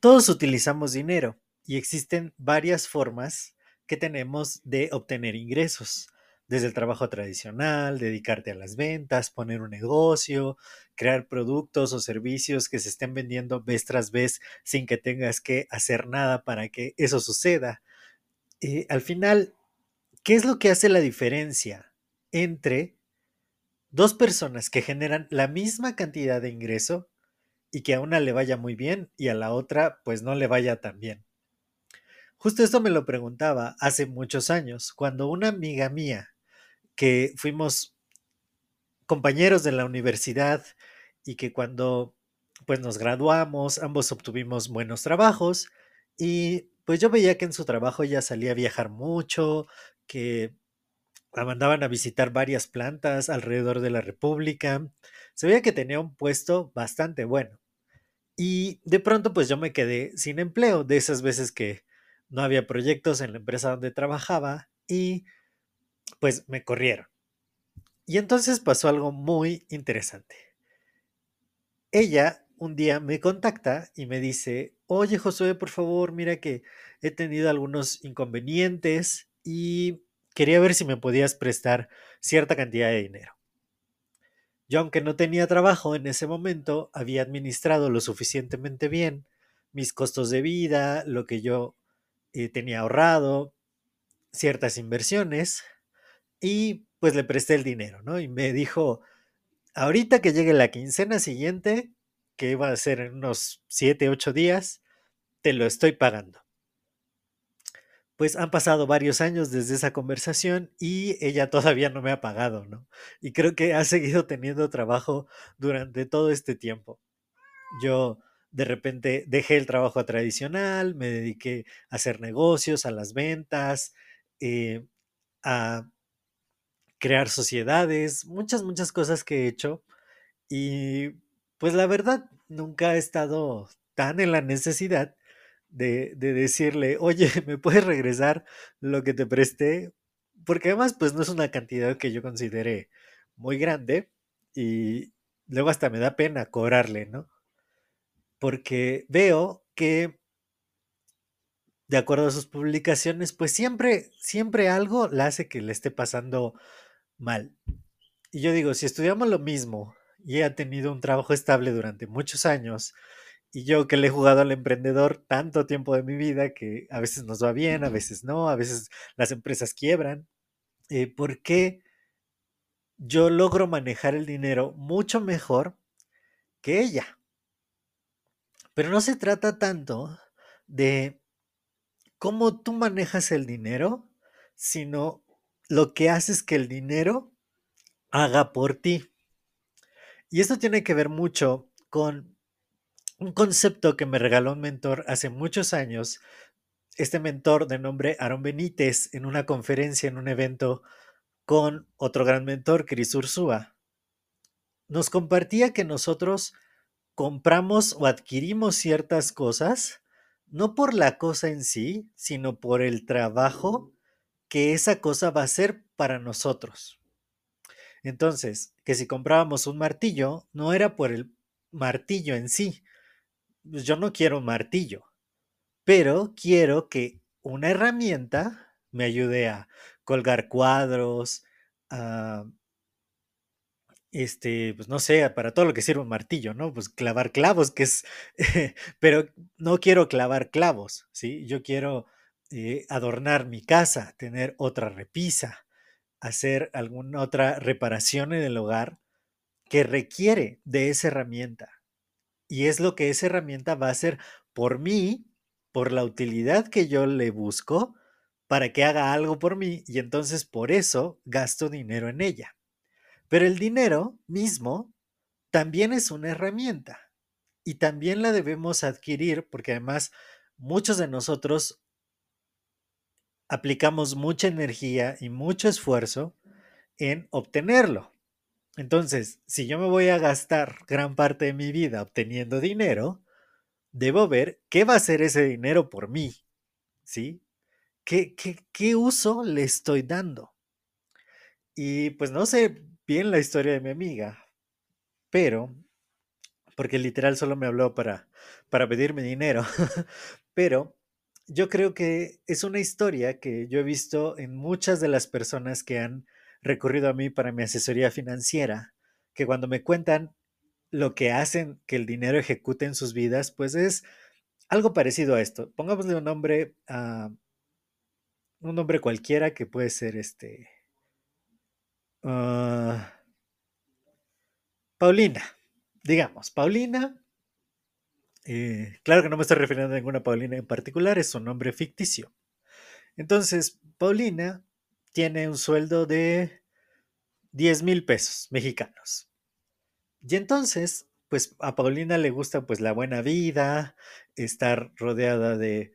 Todos utilizamos dinero y existen varias formas que tenemos de obtener ingresos. Desde el trabajo tradicional, dedicarte a las ventas, poner un negocio, crear productos o servicios que se estén vendiendo vez tras vez sin que tengas que hacer nada para que eso suceda. Eh, al final, ¿qué es lo que hace la diferencia entre dos personas que generan la misma cantidad de ingreso y que a una le vaya muy bien y a la otra pues no le vaya tan bien. Justo esto me lo preguntaba hace muchos años, cuando una amiga mía, que fuimos compañeros de la universidad y que cuando pues nos graduamos, ambos obtuvimos buenos trabajos y pues yo veía que en su trabajo ella salía a viajar mucho, que mandaban a visitar varias plantas alrededor de la República. Se veía que tenía un puesto bastante bueno. Y de pronto pues yo me quedé sin empleo, de esas veces que no había proyectos en la empresa donde trabajaba y pues me corrieron. Y entonces pasó algo muy interesante. Ella un día me contacta y me dice, oye Josué, por favor, mira que he tenido algunos inconvenientes y quería ver si me podías prestar cierta cantidad de dinero. Yo, aunque no tenía trabajo en ese momento, había administrado lo suficientemente bien mis costos de vida, lo que yo eh, tenía ahorrado, ciertas inversiones, y pues le presté el dinero, ¿no? Y me dijo, ahorita que llegue la quincena siguiente, que iba a ser en unos 7, 8 días, te lo estoy pagando pues han pasado varios años desde esa conversación y ella todavía no me ha pagado, ¿no? Y creo que ha seguido teniendo trabajo durante todo este tiempo. Yo de repente dejé el trabajo tradicional, me dediqué a hacer negocios, a las ventas, eh, a crear sociedades, muchas, muchas cosas que he hecho. Y pues la verdad, nunca he estado tan en la necesidad de, decirle, oye, ¿me puedes regresar lo que te presté? Porque además, pues no es una cantidad que yo considere muy grande y luego hasta me da pena cobrarle, ¿no? Porque veo que, de acuerdo a sus publicaciones, pues siempre, siempre algo la hace que le esté pasando mal. Y yo digo, si estudiamos lo mismo y ha tenido un trabajo estable durante muchos años, y yo que le he jugado al emprendedor tanto tiempo de mi vida que a veces nos va bien, a veces no, a veces las empresas quiebran, eh, ¿por qué yo logro manejar el dinero mucho mejor que ella? Pero no se trata tanto de cómo tú manejas el dinero, sino lo que haces que el dinero haga por ti. Y esto tiene que ver mucho con un concepto que me regaló un mentor hace muchos años. Este mentor de nombre Aaron Benítez en una conferencia, en un evento con otro gran mentor, Chris Ursúa, nos compartía que nosotros compramos o adquirimos ciertas cosas no por la cosa en sí, sino por el trabajo que esa cosa va a hacer para nosotros. Entonces, que si comprábamos un martillo, no era por el martillo en sí, pues, yo no quiero un martillo, pero quiero que una herramienta me ayude a colgar cuadros, este, pues no sé, para todo lo que sirve un martillo, ¿no? Pues clavar clavos, que es, pero no quiero clavar clavos, ¿sí? Yo quiero eh, adornar mi casa, tener otra repisa, hacer alguna otra reparación en el hogar que requiere de esa herramienta. Y es lo que esa herramienta va a hacer por mí, por la utilidad que yo le busco, para que haga algo por mí y entonces por eso gasto dinero en ella. Pero el dinero mismo también es una herramienta y también la debemos adquirir porque además muchos de nosotros aplicamos mucha energía y mucho esfuerzo en obtenerlo. Entonces, si yo me voy a gastar gran parte de mi vida obteniendo dinero, debo ver qué va a hacer ese dinero por mí, ¿sí? ¿Qué, qué, uso le estoy dando? Y pues no sé bien la historia de mi amiga, pero, porque literal solo me habló para, para pedirme dinero, pero yo creo que es una historia que yo he visto en muchas de las personas que han recurrido a mí para mi asesoría financiera, que cuando me cuentan lo que hacen que el dinero ejecute en sus vidas, pues es algo parecido a esto. Pongámosle un nombre a un nombre cualquiera que puede ser este. Ah, Paulina, digamos, Paulina. Eh, claro que no me estoy refiriendo a ninguna Paulina en particular, es un nombre ficticio. Entonces, Paulina tiene un sueldo de 10 mil pesos mexicanos. Y entonces, pues a Paulina le gusta pues la buena vida, estar rodeada de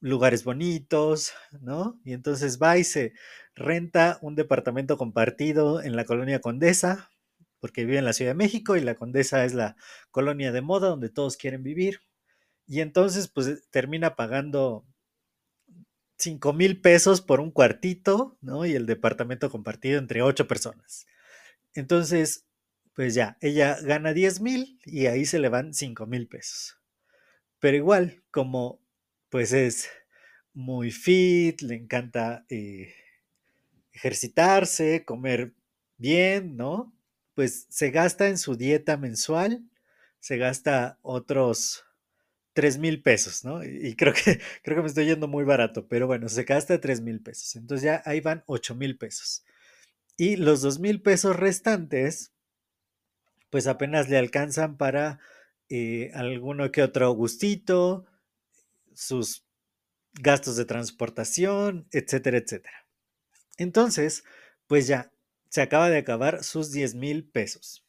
lugares bonitos, ¿no? Y entonces va y se renta un departamento compartido en la colonia Condesa, porque vive en la Ciudad de México y la Condesa es la colonia de moda donde todos quieren vivir. Y entonces pues termina pagando 5 mil pesos por un cuartito, ¿no? Y el departamento compartido entre ocho personas. Entonces, pues ya, ella gana 10 mil y ahí se le van 5 mil pesos. Pero igual, como pues es muy fit, le encanta eh, ejercitarse, comer bien, ¿no? Pues se gasta en su dieta mensual, se gasta otros 3 mil pesos, ¿no? Y creo que, creo que me estoy yendo muy barato, pero bueno, se gasta 3 mil pesos. Entonces ya ahí van 8 mil pesos. Y los 2 mil pesos restantes, pues apenas le alcanzan para eh, alguno que otro gustito, sus gastos de transportación, etcétera, etcétera. Entonces, pues ya, se acaba de acabar sus 10 mil pesos.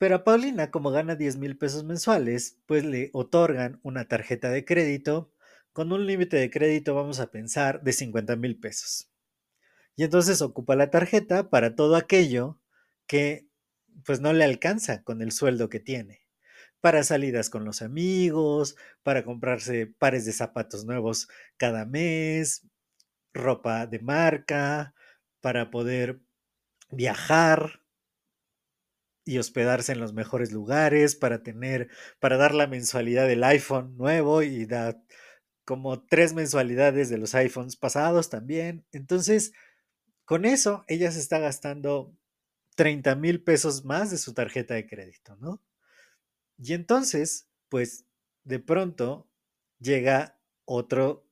Pero a Paulina, como gana 10 mil pesos mensuales, pues le otorgan una tarjeta de crédito con un límite de crédito, vamos a pensar, de 50 mil pesos. Y entonces ocupa la tarjeta para todo aquello que pues no le alcanza con el sueldo que tiene. Para salidas con los amigos, para comprarse pares de zapatos nuevos cada mes, ropa de marca, para poder viajar, y hospedarse en los mejores lugares para tener, para dar la mensualidad del iPhone nuevo y dar como tres mensualidades de los iPhones pasados también. Entonces, con eso, ella se está gastando 30 mil pesos más de su tarjeta de crédito, ¿no? Y entonces, pues, de pronto llega otro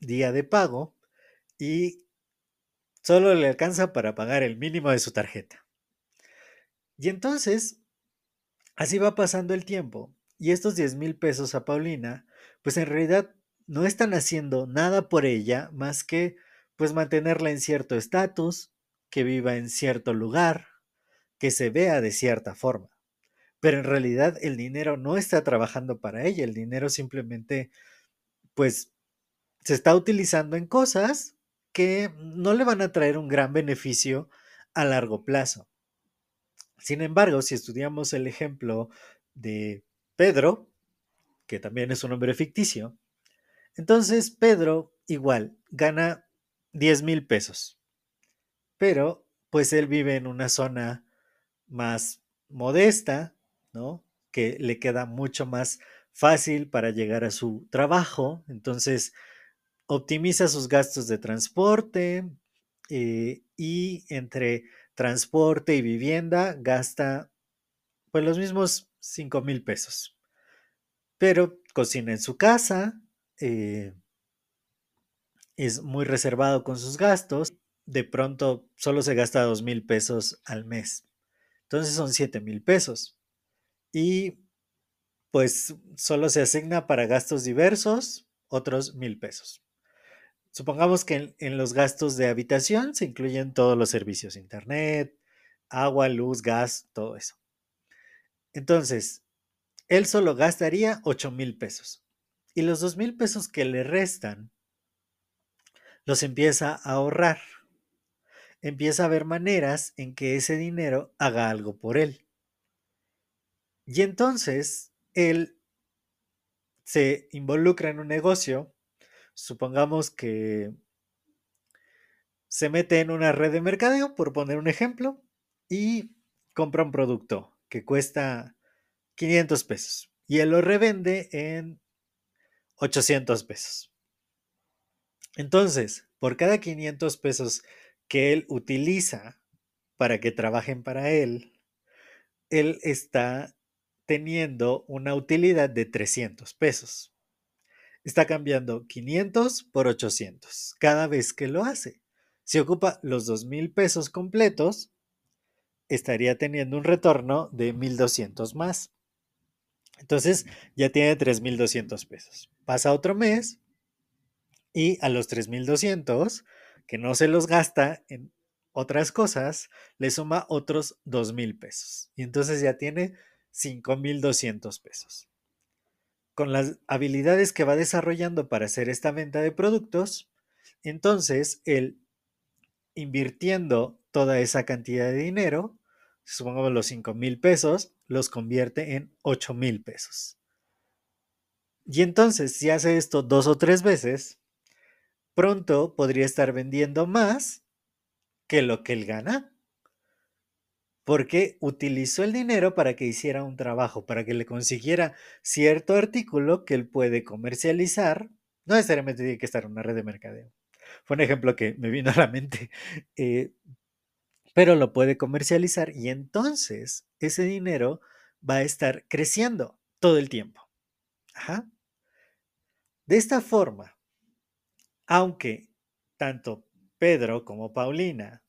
día de pago y solo le alcanza para pagar el mínimo de su tarjeta. Y entonces, así va pasando el tiempo y estos 10 mil pesos a Paulina, pues en realidad no están haciendo nada por ella más que pues mantenerla en cierto estatus, que viva en cierto lugar, que se vea de cierta forma. Pero en realidad el dinero no está trabajando para ella, el dinero simplemente pues se está utilizando en cosas que no le van a traer un gran beneficio a largo plazo. Sin embargo, si estudiamos el ejemplo de Pedro, que también es un hombre ficticio, entonces Pedro igual gana 10 mil pesos, pero pues él vive en una zona más modesta, ¿no? Que le queda mucho más fácil para llegar a su trabajo, entonces optimiza sus gastos de transporte eh, y entre transporte y vivienda gasta pues los mismos 5 mil pesos. Pero cocina en su casa, eh, es muy reservado con sus gastos, de pronto solo se gasta 2 mil pesos al mes. Entonces son 7 mil pesos. Y pues solo se asigna para gastos diversos otros mil pesos. Supongamos que en, los gastos de habitación se incluyen todos los servicios, internet, agua, luz, gas, todo eso. Entonces, él solo gastaría 8 mil pesos. Y los 2 mil pesos que le restan, los empieza a ahorrar. Empieza a ver maneras en que ese dinero haga algo por él. Y entonces, él se involucra en un negocio, supongamos que se mete en una red de mercadeo, por poner un ejemplo, y compra un producto que cuesta 500 pesos y él lo revende en 800 pesos. Entonces, por cada 500 pesos que él utiliza para que trabajen para él, él está teniendo una utilidad de 300 pesos. Está cambiando 500 por 800 cada vez que lo hace. Si ocupa los 2,000 pesos completos, estaría teniendo un retorno de 1,200 más. Entonces ya tiene 3,200 pesos. Pasa otro mes y a los 3,200, que no se los gasta en otras cosas, le suma otros 2,000 pesos. Y entonces ya tiene 5,200 pesos. Con las habilidades que va desarrollando para hacer esta venta de productos, entonces él invirtiendo toda esa cantidad de dinero, supongamos los 5 mil pesos, los convierte en 8 mil pesos. Y entonces, si hace esto dos o tres veces, pronto podría estar vendiendo más que lo que él gana. Porque utilizó el dinero para que hiciera un trabajo, para que le consiguiera cierto artículo que él puede comercializar. No necesariamente tiene que estar en una red de mercadeo fue un ejemplo que me vino a la mente. Eh, pero lo puede comercializar y entonces ese dinero va a estar creciendo todo el tiempo. De esta forma, aunque tanto Pedro como Paulina,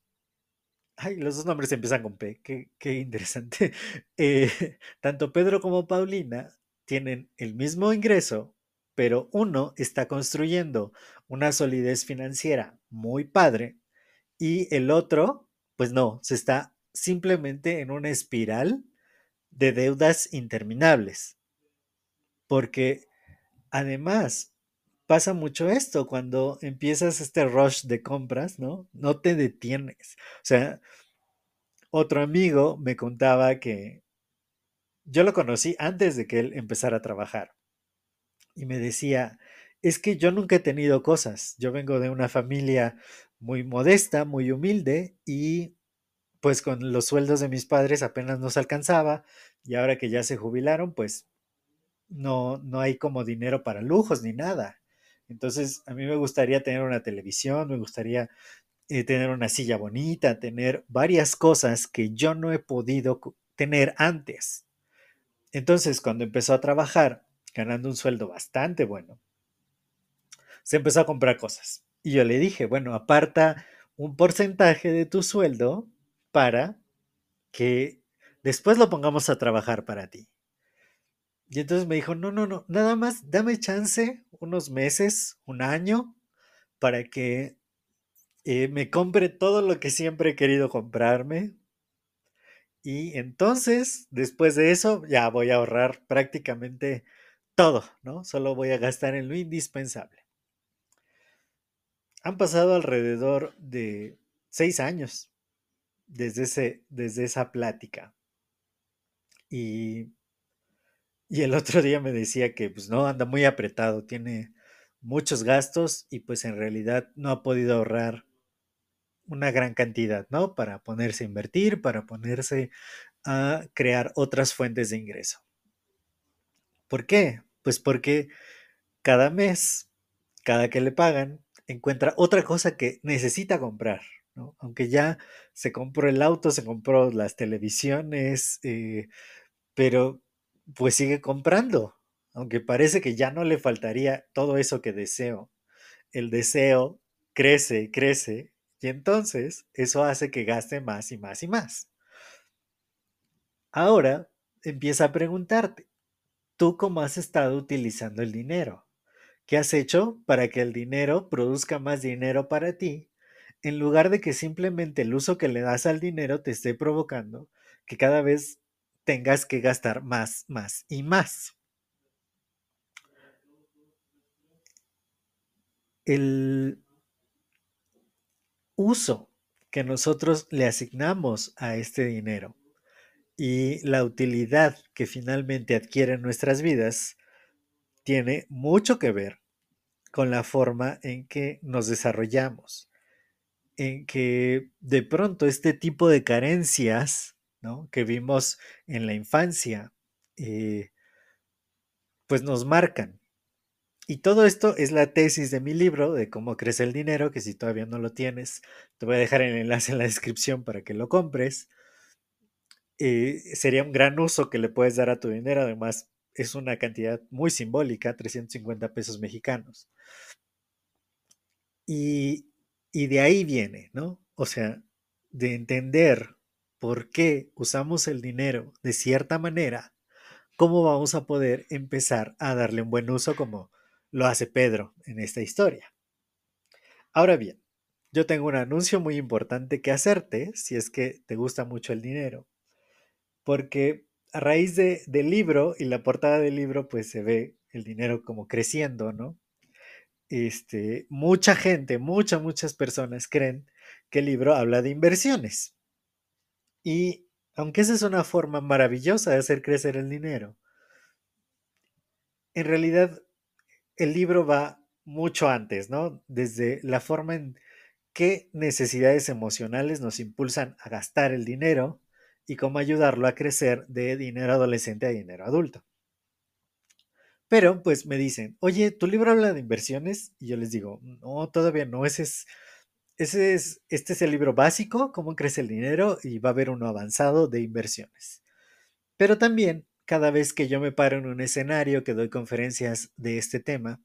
ay, los dos nombres empiezan con P, qué, interesante, eh, tanto Pedro como Paulina tienen el mismo ingreso pero uno está construyendo una solidez financiera muy padre y el otro, pues no, se está simplemente en una espiral de deudas interminables. Porque además pasa mucho esto cuando empiezas este rush de compras, ¿no? No te detienes. O sea, otro amigo me contaba que yo lo conocí antes de que él empezara a trabajar y me decía, es que yo nunca he tenido cosas, yo vengo de una familia muy modesta, muy humilde y pues con los sueldos de mis padres apenas nos alcanzaba y ahora que ya se jubilaron, pues no, no hay como dinero para lujos ni nada. Entonces, a mí me gustaría tener una televisión, me gustaría eh, tener una silla bonita, tener varias cosas que yo no he podido tener antes. Entonces, cuando empezó a trabajar ganando un sueldo bastante bueno, se empezó a comprar cosas. Y yo le dije, bueno, aparta un porcentaje de tu sueldo para que después lo pongamos a trabajar para ti. Y entonces me dijo, no, no, no, nada más dame chance unos meses, un año, para que eh, me compre todo lo que siempre he querido comprarme. Y entonces, después de eso, ya voy a ahorrar prácticamente todo, ¿no? Solo voy a gastar en lo indispensable. Han pasado alrededor de seis años desde, ese, desde esa plática. Y, y el otro día me decía que pues no, anda muy apretado, tiene muchos gastos y pues en realidad no ha podido ahorrar una gran cantidad, ¿no? Para ponerse a invertir, para ponerse a crear otras fuentes de ingreso. ¿Por qué? Pues porque cada mes, cada que le pagan, encuentra otra cosa que necesita comprar. ¿no? Aunque ya se compró el auto, se compró las televisiones, eh, pero pues sigue comprando. Aunque parece que ya no le faltaría todo eso que deseo. El deseo crece, crece, y entonces eso hace que gaste más y más y más. Ahora empieza a preguntarte, ¿Tú cómo has estado utilizando el dinero? ¿Qué has hecho para que el dinero produzca más dinero para ti? En lugar de que simplemente el uso que le das al dinero te esté provocando que cada vez tengas que gastar más, más y más. El uso que nosotros le asignamos a este dinero y la utilidad que finalmente adquiere en nuestras vidas tiene mucho que ver con la forma en que nos desarrollamos, en que de pronto este tipo de carencias que vimos en la infancia, eh, pues nos marcan. Y todo esto es la tesis de mi libro de cómo crece el dinero, que si todavía no lo tienes, te voy a dejar el enlace en la descripción para que lo compres. Eh, sería un gran uso que le puedes dar a tu dinero, además es una cantidad muy simbólica, 350 pesos mexicanos. Y, y de ahí viene, ¿no? O sea, de entender por qué usamos el dinero de cierta manera, ¿cómo vamos a poder empezar a darle un buen uso como lo hace Pedro en esta historia? Ahora bien, yo tengo un anuncio muy importante que hacerte si es que te gusta mucho el dinero, porque a raíz de, del libro y la portada del libro, pues se ve el dinero como creciendo, ¿no? Este, mucha gente, muchas, muchas personas creen que el libro habla de inversiones. Y aunque esa es una forma maravillosa de hacer crecer el dinero, en realidad el libro va mucho antes, ¿no? Desde la forma en qué necesidades emocionales nos impulsan a gastar el dinero y cómo ayudarlo a crecer de dinero adolescente a dinero adulto. Pero pues me dicen, oye, ¿tu libro habla de inversiones? Y yo les digo, no, todavía no, ese es es, este es el libro básico, cómo crece el dinero, y va a haber uno avanzado de inversiones. Pero también, cada vez que yo me paro en un escenario que doy conferencias de este tema,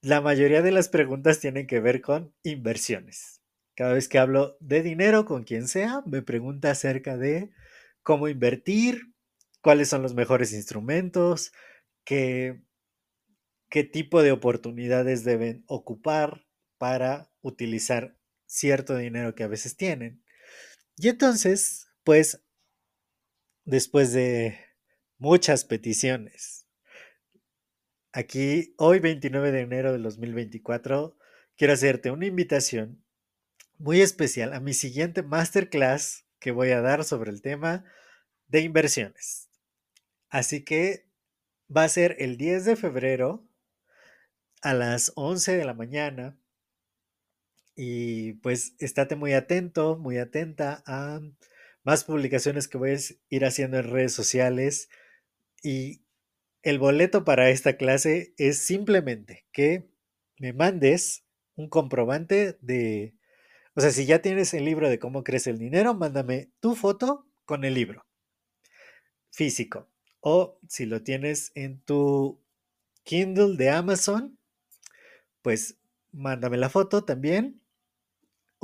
la mayoría de las preguntas tienen que ver con inversiones. Cada vez que hablo de dinero con quien sea, me pregunta acerca de cómo invertir, cuáles son los mejores instrumentos, qué, qué tipo de oportunidades deben ocupar para utilizar cierto dinero que a veces tienen. Y entonces, pues, después de muchas peticiones, aquí, hoy 29 de enero de 2024, quiero hacerte una invitación muy especial a mi siguiente masterclass que voy a dar sobre el tema de inversiones. Así que va a ser el 10 de febrero a las 11 de la mañana y pues estate muy atento, muy atenta a más publicaciones que voy a ir haciendo en redes sociales. Y el boleto para esta clase es simplemente que me mandes un comprobante de, o sea, si ya tienes el libro de cómo crece el dinero, mándame tu foto con el libro físico. O si lo tienes en tu Kindle de Amazon, pues mándame la foto también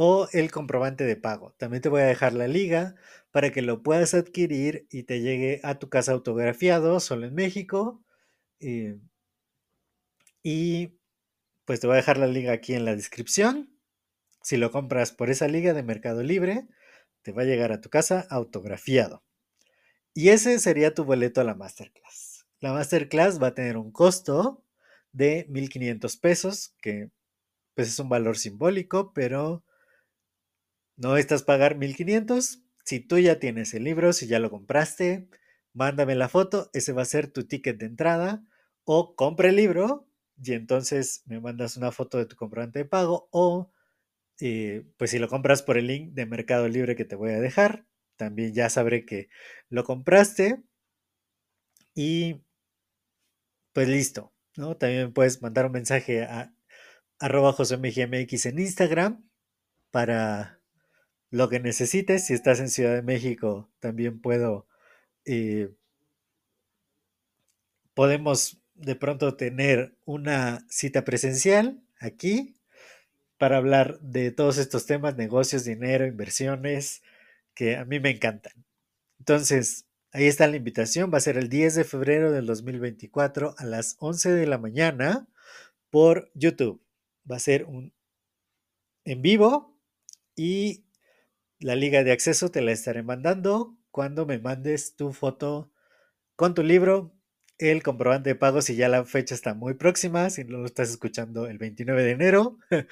o el comprobante de pago. También te voy a dejar la liga para que lo puedas adquirir y te llegue a tu casa autografiado solo en México. Eh, y pues te voy a dejar la liga aquí en la descripción. Si lo compras por esa liga de Mercado Libre, te va a llegar a tu casa autografiado. Y ese sería tu boleto a la masterclass. La masterclass va a tener un costo de 1.500 pesos, que pues es un valor simbólico, pero no estás pagar 1500. Si tú ya tienes el libro, si ya lo compraste, mándame la foto. Ese va a ser tu ticket de entrada. O compra el libro y entonces me mandas una foto de tu comprobante de pago. O eh, pues si lo compras por el link de Mercado Libre que te voy a dejar, también ya sabré que lo compraste. Y pues listo, ¿no? También puedes mandar un mensaje a arroba josemgmx en Instagram para lo que necesites. Si estás en Ciudad de México, también puedo, eh, podemos de pronto tener una cita presencial aquí para hablar de todos estos temas, negocios, dinero, inversiones, que a mí me encantan. Entonces, ahí está la invitación. Va a ser el 10 de febrero del 2024 a las 11 de la mañana por YouTube. Va a ser un en vivo y la liga de acceso te la estaré mandando. Cuando me mandes tu foto con tu libro, el comprobante de pago si ya la fecha está muy próxima, si no lo estás escuchando el 29 de enero,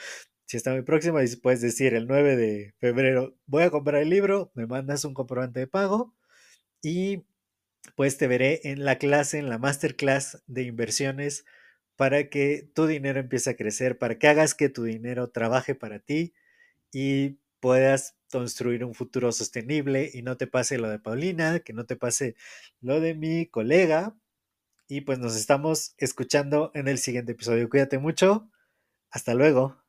si está muy próxima y puedes decir el 9 de febrero voy a comprar el libro, me mandas un comprobante de pago y pues te veré en la clase, en la masterclass de inversiones para que tu dinero empiece a crecer, para que hagas que tu dinero trabaje para ti y puedas construir un futuro sostenible y no te pase lo de Paulina, que no te pase lo de mi colega. Y pues nos estamos escuchando en el siguiente episodio. Cuídate mucho. Hasta luego.